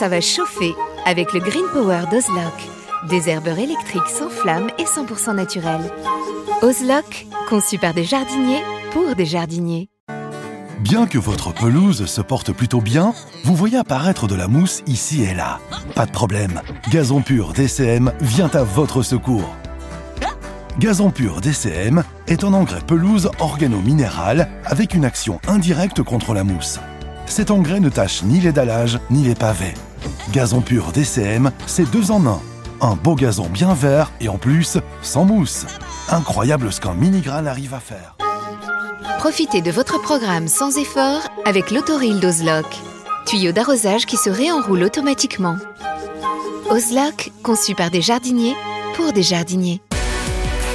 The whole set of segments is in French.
ça va chauffer avec le Green Power d'Ozlock. Des herbeurs électriques sans flamme et 100% naturels. Ozlock, conçu par des jardiniers pour des jardiniers. Bien que votre pelouse se porte plutôt bien, vous voyez apparaître de la mousse ici et là. Pas de problème, Gazon Pur DCM vient à votre secours. Gazon Pur DCM est un engrais pelouse organo-minéral avec une action indirecte contre la mousse. Cet engrais ne tâche ni les dallages ni les pavés. Gazon Pur DCM, c'est deux en un. Un beau gazon bien vert et en plus, sans mousse. Incroyable ce qu'un mini-grain arrive à faire. Profitez de votre programme sans effort avec l'autoril d'Ozlock. Tuyau d'arrosage qui se réenroule automatiquement. Ozlock, conçu par des jardiniers pour des jardiniers.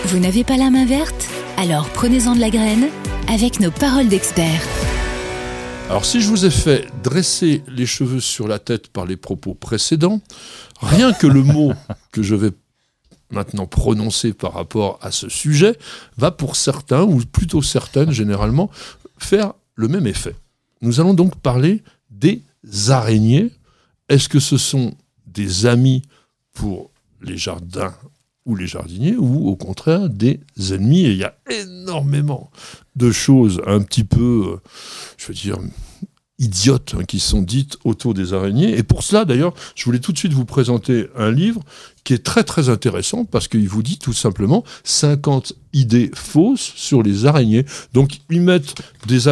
Vous n'avez pas la main verte? Alors prenez-en de la graine avec nos paroles d'experts. Alors si je vous ai fait dresser les cheveux sur la tête par les propos précédents, rien que le mot que je vais maintenant prononcer par rapport à ce sujet va pour certains, ou plutôt certaines généralement, faire le même effet. Nous allons donc parler des araignées. Est-ce que ce sont des amis pour les jardins ou les jardiniers, ou au contraire des ennemis Et il y a énormément de choses un petit peu, euh, je veux dire, idiotes hein, qui sont dites autour des araignées. Et pour cela, d'ailleurs, je voulais tout de suite vous présenter un livre qui est très très intéressant parce qu'il vous dit tout simplement 50 idées fausses sur les araignées. Donc ils mettent des,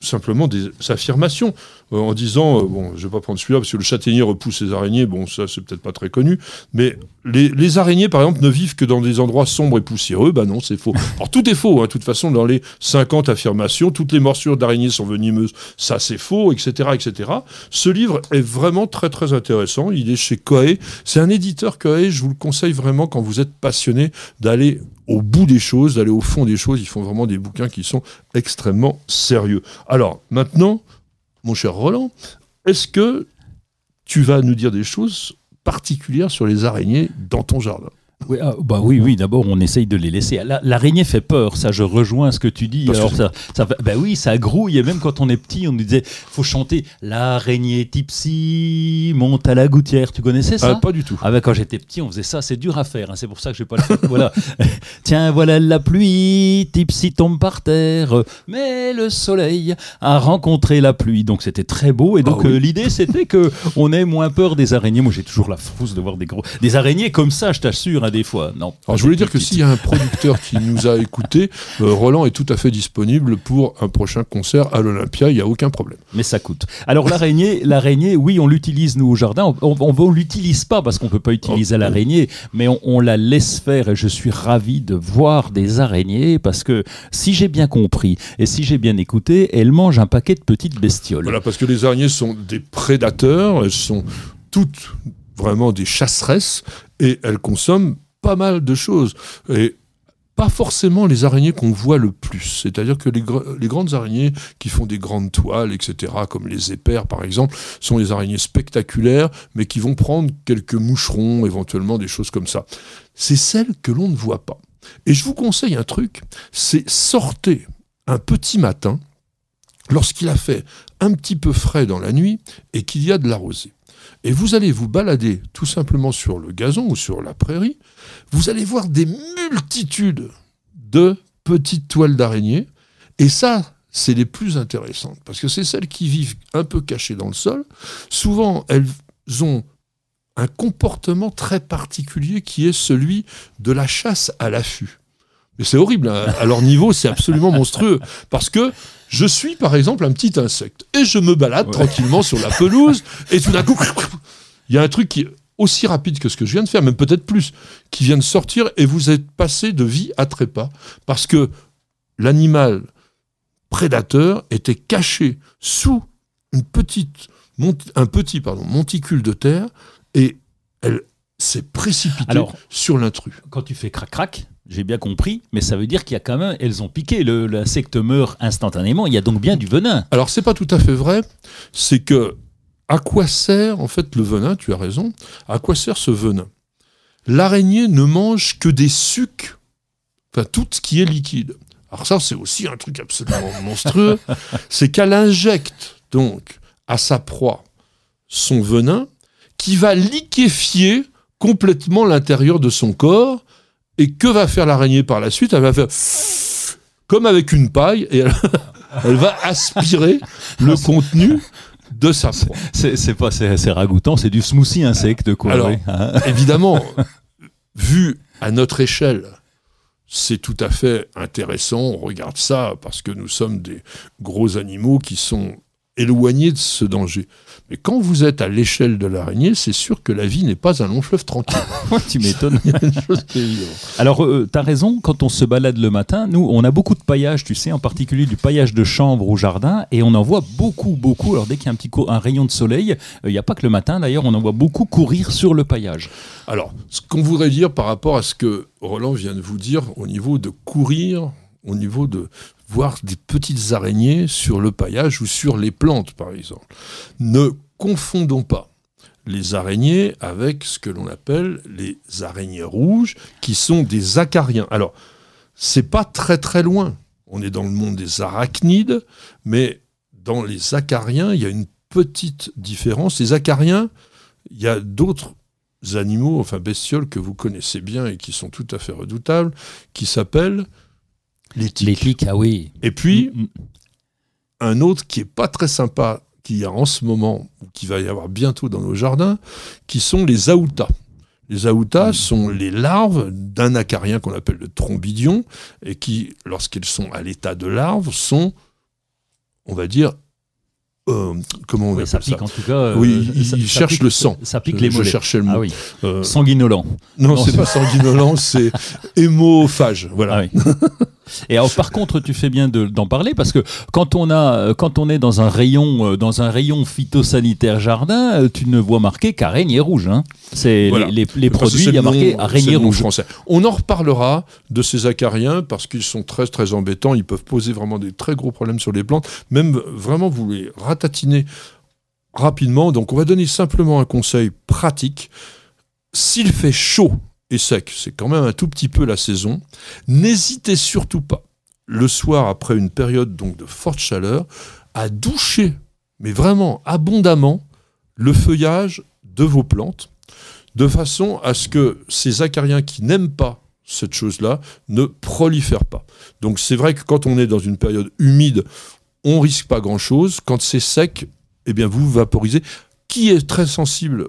simplement des affirmations euh, en disant, euh, bon, je vais pas prendre celui-là parce que le châtaignier repousse les araignées, bon, ça c'est peut-être pas très connu, mais les, araignées, par exemple, ne vivent que dans des endroits sombres et poussiéreux, bah non, c'est faux. Alors tout est faux, hein, de toute façon, dans les 50 affirmations, toutes les morsures d'araignées sont venimeuses, ça c'est faux, etc., etc. Ce livre est vraiment très très intéressant, il est chez Coe, c'est un éditeur Coe, je vous le conseille vraiment quand vous êtes passionné d'aller au bout des choses, d'aller au fond des choses. Ils font vraiment des bouquins qui sont extrêmement sérieux. Alors, maintenant, mon cher Roland, est-ce que tu vas nous dire des choses particulières sur les araignées dans ton jardin? Oui, ah, bah oui, oui. D'abord, on essaye de les laisser. L'araignée fait peur. Ça, je rejoins ce que tu dis. Alors, ça, ça, bah oui, ça grouille. Et même quand on est petit, on nous disait, faut chanter l'araignée tipsy monte à la gouttière. Tu connaissais ça? Ah, Pas du tout. Ah bah, quand j'étais petit, on faisait ça. C'est dur à faire. Hein. C'est pour ça que je vais pas le faire. voilà. Tiens, voilà la pluie. Tipsy tombe par terre, mais le soleil a rencontré la pluie. Donc c'était très beau. Et donc ah euh, l'idée, c'était que on ait moins peur des araignées. Moi, j'ai toujours la frousse de voir des gros, des araignées comme ça. Je t'assure des fois. Non. Alors, je voulais dire que s'il y a un producteur qui nous a écoutés, euh, Roland est tout à fait disponible pour un prochain concert à l'Olympia. Il n'y a aucun problème. Mais ça coûte. Alors l'araignée, l'araignée, oui, on l'utilise nous au jardin. On, on, l'utilise pas parce qu'on peut pas utiliser l'araignée, mais on, la laisse faire. Et je suis ravi de voir des araignées parce que si j'ai bien compris et si j'ai bien écouté, elles mangent un paquet de petites bestioles. Voilà, parce que les araignées sont des prédateurs. Elles sont toutes vraiment des chasseresses et elles consomment pas mal de choses. Et pas forcément les araignées qu'on voit le plus. C'est-à-dire que les, grandes araignées qui font des grandes toiles, etc., comme les épères par exemple, sont des araignées spectaculaires, mais qui vont prendre quelques moucherons, éventuellement des choses comme ça. C'est celles que l'on ne voit pas. Et je vous conseille un truc, c'est sortez un petit matin, lorsqu'il a fait un petit peu frais dans la nuit et qu'il y a de la rosée et vous allez vous balader tout simplement sur le gazon ou sur la prairie, vous allez voir des multitudes de petites toiles d'araignées, et ça, c'est les plus intéressantes, parce que c'est celles qui vivent un peu cachées dans le sol. Souvent, elles ont un comportement très particulier qui est celui de la chasse à l'affût. Mais c'est horrible, hein. à leur niveau, c'est absolument monstrueux. Parce que je suis, par exemple, un petit insecte. Et je me balade tranquillement sur la pelouse. Et tout d'un coup, il y a un truc qui est aussi rapide que ce que je viens de faire, même peut-être plus, qui vient de sortir. Et vous êtes passé de vie à trépas. Parce que l'animal prédateur était caché sous une petite, un petit pardon, monticule de terre. Et elle s'est précipitée sur l'intrus. Quand tu fais crac-crac, j'ai bien compris, mais ça veut dire qu'il y a quand même, elles ont piqué, l'insecte meurt instantanément, il y a donc bien du venin. Alors c'est pas tout à fait vrai, c'est que à quoi sert en fait le venin, tu as raison, à quoi sert ce venin? L'araignée ne mange que des sucs, enfin tout ce qui est liquide. Alors ça c'est aussi un truc absolument monstrueux, c'est qu'elle injecte donc à sa proie son venin, qui va liquéfier complètement l'intérieur de son corps. Et que va faire l'araignée par la suite? Elle va faire comme avec une paille et elle, elle va aspirer le contenu de sa proie. C'est pas c'est c'est ragoûtant, c'est du smoothie insecte quoi. Alors, hein. Évidemment, vu à notre échelle, c'est tout à fait intéressant. On regarde ça parce que nous sommes des gros animaux qui sont éloignés de ce danger. Mais quand vous êtes à l'échelle de l'araignée, c'est sûr que la vie n'est pas un long fleuve tranquille. tu m'étonnes. Alors, euh, t'as raison, quand on se balade le matin, nous, on a beaucoup de paillage, tu sais, en particulier du paillage de chambre au jardin, et on en voit beaucoup, beaucoup. Alors, dès qu'il y a un petit un rayon de soleil, euh, il n'y a pas que le matin, d'ailleurs, on en voit beaucoup courir sur le paillage. Alors, ce qu'on voudrait dire par rapport à ce que Roland vient de vous dire au niveau de courir, au niveau de voir des petites araignées sur le paillage ou sur les plantes, par exemple. Ne confondons pas les araignées avec ce que l'on appelle les araignées rouges, qui sont des acariens. Alors, c'est pas très très loin. On est dans le monde des arachnides, mais dans les acariens, il y a une petite différence. Les acariens, il y a d'autres animaux, enfin bestioles que vous connaissez bien et qui sont tout à fait redoutables, qui s'appellent Les clics, ah oui. Et puis, Mm, mm. un autre qui est pas très sympa, qu'il y a en ce moment, ou qui va y avoir bientôt dans nos jardins, qui sont les aoutas. Les aoutas sont les larves d'un acarien qu'on appelle le trombidion, et qui, lorsqu'elles sont à l'état de larves, sont, on va dire, euh, comment on Oui, appelle ça pique en tout cas. euh, Oui, il- ça- il ça cherche pique- le sang. Ça pique Je- les je mollets. cherchais le mot. Ah oui, Euh, sanguinolent. non, non, c'est c'est- pas sanguinolent, c'est hémophage. Voilà. Ah oui. Et alors, par contre, tu fais bien de- d'en parler parce que quand on a, euh, quand on est dans un rayon, euh, dans un rayon phytosanitaire jardin, euh, tu ne vois marqué qu'araignée rouge. Hein. C'est Voilà. les, produits, il y a marqué araignée rouge. français. On en reparlera de ces acariens parce qu'ils sont très très embêtants. Ils peuvent poser vraiment des très gros problèmes sur les plantes. Même vraiment vous les ratatiner rapidement. Donc on va donner simplement un conseil pratique. S'il fait chaud et sec, c'est quand même un tout petit peu la saison, n'hésitez surtout pas, le soir après une période donc de forte chaleur, à doucher, mais vraiment abondamment, le feuillage de vos plantes, de façon à ce que ces acariens qui n'aiment pas cette chose-là ne prolifèrent pas. Donc c'est vrai que quand on est dans une période humide, on risque pas grand-chose. Quand c'est sec, eh bien vous vaporisez. Qui est très sensible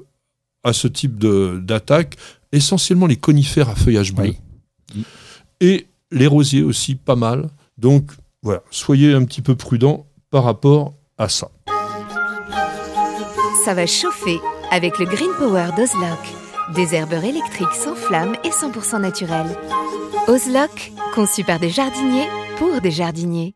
à ce type d'attaque? Essentiellement les conifères à feuillage bleu. Oui. Et les rosiers aussi, pas mal. Donc voilà, soyez un petit peu prudents par rapport à ça. Ça va chauffer avec le Green Power d'Ozlock. Des herbeurs électriques sans flamme et 100% naturels. Ozlock, conçu par des jardiniers pour des jardiniers.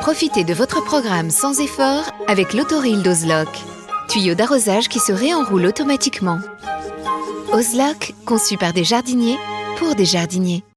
Profitez de votre programme sans effort avec l'autoril d'Ozlock. Tuyau d'arrosage qui se réenroule automatiquement. Ozlock, conçu par des jardiniers pour des jardiniers.